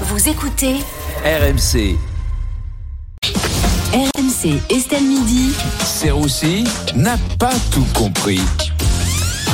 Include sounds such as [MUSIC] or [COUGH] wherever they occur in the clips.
Vous écoutez RMC, RMC Estelle Midi. Serroussi n'a pas tout compris.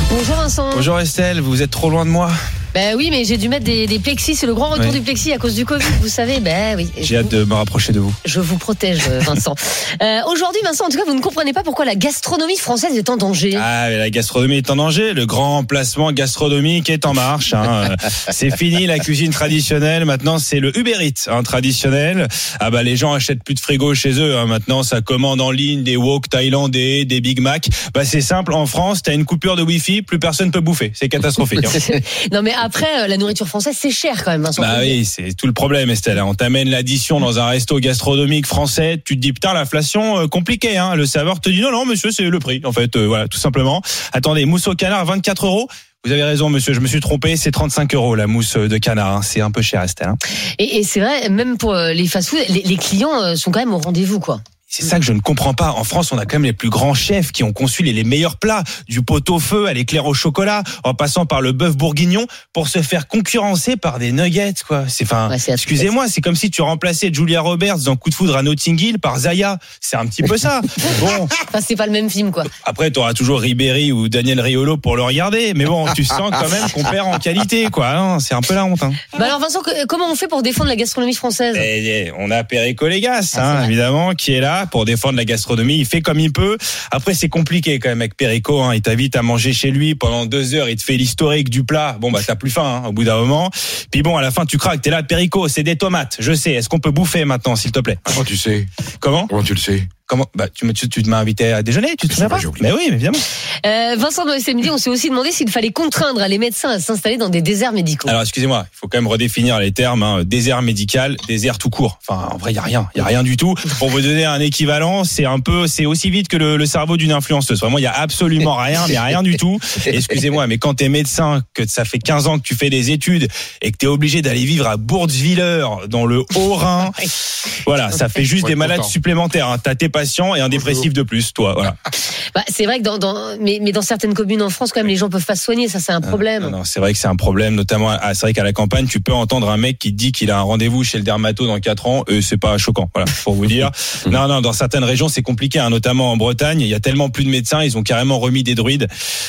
Bonjour Vincent. Bonjour Estelle, vous êtes trop loin de moi. Ben oui, mais j'ai dû mettre des, des plexis. C'est le grand retour du plexi à cause du Covid, vous savez. Ben oui. J'ai hâte de me rapprocher de vous. Je vous protège, euh, Vincent. [LAUGHS] Euh, Aujourd'hui, Vincent, en tout cas, vous ne comprenez pas pourquoi la gastronomie française est en danger. Ah, mais la gastronomie est en danger. Le grand emplacement gastronomique est en marche. hein. [LAUGHS] C'est fini la cuisine traditionnelle. Maintenant, c'est le Uber Eats hein, traditionnel. Ah bah les gens achètent plus de frigo chez eux. hein. Maintenant, ça commande en ligne des wok thaïlandais, des Big Mac. Bah c'est simple. En France, t'as une coupure de Wi-Fi, plus personne peut bouffer. C'est catastrophique. [LAUGHS] non, mais après, euh, la nourriture française, c'est cher quand même, Vincent. Bah oui, c'est tout le problème, Estelle. On t'amène l'addition dans un resto gastronomique français. Tu te dis putain, l'inflation euh, compliquée. Hein. Le serveur te dit non, non, monsieur, c'est le prix. En fait, euh, voilà, tout simplement. Attendez, mousse au canard, 24 euros. Vous avez raison, monsieur. Je me suis trompé. C'est 35 euros la mousse de canard. hein. C'est un peu cher, Estelle. hein. Et, et c'est vrai, même pour les fast-food, les, les clients sont quand même au rendez-vous, quoi. C'est ça que je ne comprends pas. En France, on a quand même les plus grands chefs qui ont conçu les, les meilleurs plats, du pot-au-feu à l'éclair au chocolat, en passant par le bœuf bourguignon, pour se faire concurrencer par des nuggets, quoi. C'est, enfin, Ouais, excusez-moi, c'est comme si tu remplaçais Julia Roberts dans Coup de foudre à Notting Hill par Zaya. C'est un petit peu ça. [LAUGHS] Bon, Enfin, c'est pas le même film, quoi. après, tu auras toujours Ribéry ou Daniel Riolo pour le regarder, mais bon, tu sens quand même qu'on perd en qualité, quoi. hein. C'est un peu la honte. Hein. Bah alors, Vincent, comment on fait pour défendre la gastronomie française? Et, et on a Perico Légas, Ah, hein, évidemment, qui est là pour défendre la gastronomie. Il fait comme il peut. Après, c'est compliqué quand même avec Perico. Hein. Il t'invite à manger chez lui pendant deux heures. Il te fait l'historique du plat. Bon, bah t'as plus faim hein, au bout d'un moment. Puis bon, à la fin, tu craques. T'es là, Perico, c'est des tomates. Je sais. Est-ce qu'on peut bouffer maintenant, s'il te plaît? Comment tu sais? Comment? Comment tu le sais? Comment Bah, tu, tu, tu m'as invité à déjeuner. Tu te Mais souviens pas. Mais oui, évidemment. Euh, Vincent, dans les midi, on s'est aussi demandé s'il fallait contraindre les médecins à s'installer dans des déserts médicaux. Alors excusez-moi, il faut quand même redéfinir les termes. Hein. Désert médical, désert tout court. Enfin, en vrai, il y a rien, il y a rien du tout. Pour vous donner un équivalent, c'est un peu, c'est aussi vite que le, le cerveau d'une influenceuse. Vraiment, il y a absolument rien, a rien du tout. Excusez-moi, mais quand t'es médecin, que ça fait 15 ans que tu fais des études et que t'es obligé d'aller vivre à Bourgswiller dans le Haut-Rhin, [LAUGHS] voilà, ça fait juste des malades supplémentaires. Hein. T'as tes et un dépressif de plus, toi. Voilà. [LAUGHS] Bah, c'est vrai que dans, dans mais, mais dans certaines communes en France, quand même, les gens peuvent pas se soigner. Ça, c'est un problème. Non, non, c'est vrai que c'est un problème, notamment. à- C'est vrai qu'à la campagne, tu peux entendre un mec qui te dit qu'il a un rendez-vous chez le dermato dans 4 ans. Euh, c'est pas choquant, voilà, pour vous dire. [LAUGHS] non, non, dans certaines régions, c'est compliqué, hein, notamment en Bretagne. Il y a tellement plus de médecins, ils ont carrément remis des druides.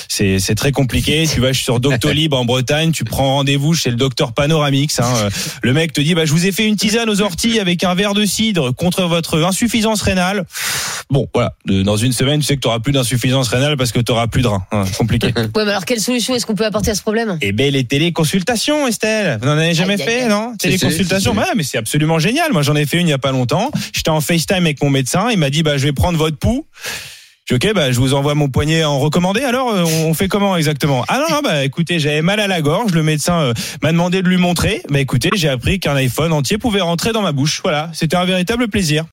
C'est c'est très compliqué. Tu vas sur Doctolib en Bretagne, tu prends rendez-vous chez le docteur Panoramix. Hein. Euh, Le mec te dit, bah, je vous ai fait une tisane aux orties avec un verre de cidre contre votre insuffisance rénale. Bon, voilà. De- Dans une semaine, tu sais que tu auras plus d'insuffisance rénale parce que tu auras plus de rein. Hein, compliqué. [LAUGHS] Ouais, mais alors quelle solution est-ce qu'on peut apporter à ce problème? Eh ben les téléconsultations, Estelle. Vous n'en avez jamais Aïe, fait, aïe. non? Si, Téléconsultation, si, si, ouais, mais c'est absolument génial. Moi, j'en ai fait une il y a pas longtemps. J'étais en FaceTime avec mon médecin. Il m'a dit, bah, je vais prendre votre pouls. Dit, ok, bah, je vous envoie mon poignet en recommandé. Alors, euh, on fait comment exactement? Ah non, non, bah, écoutez, j'avais mal à la gorge. Le médecin euh, m'a demandé de lui montrer. Bah, écoutez, j'ai appris qu'un iPhone entier pouvait rentrer dans ma bouche. Voilà, c'était un véritable plaisir.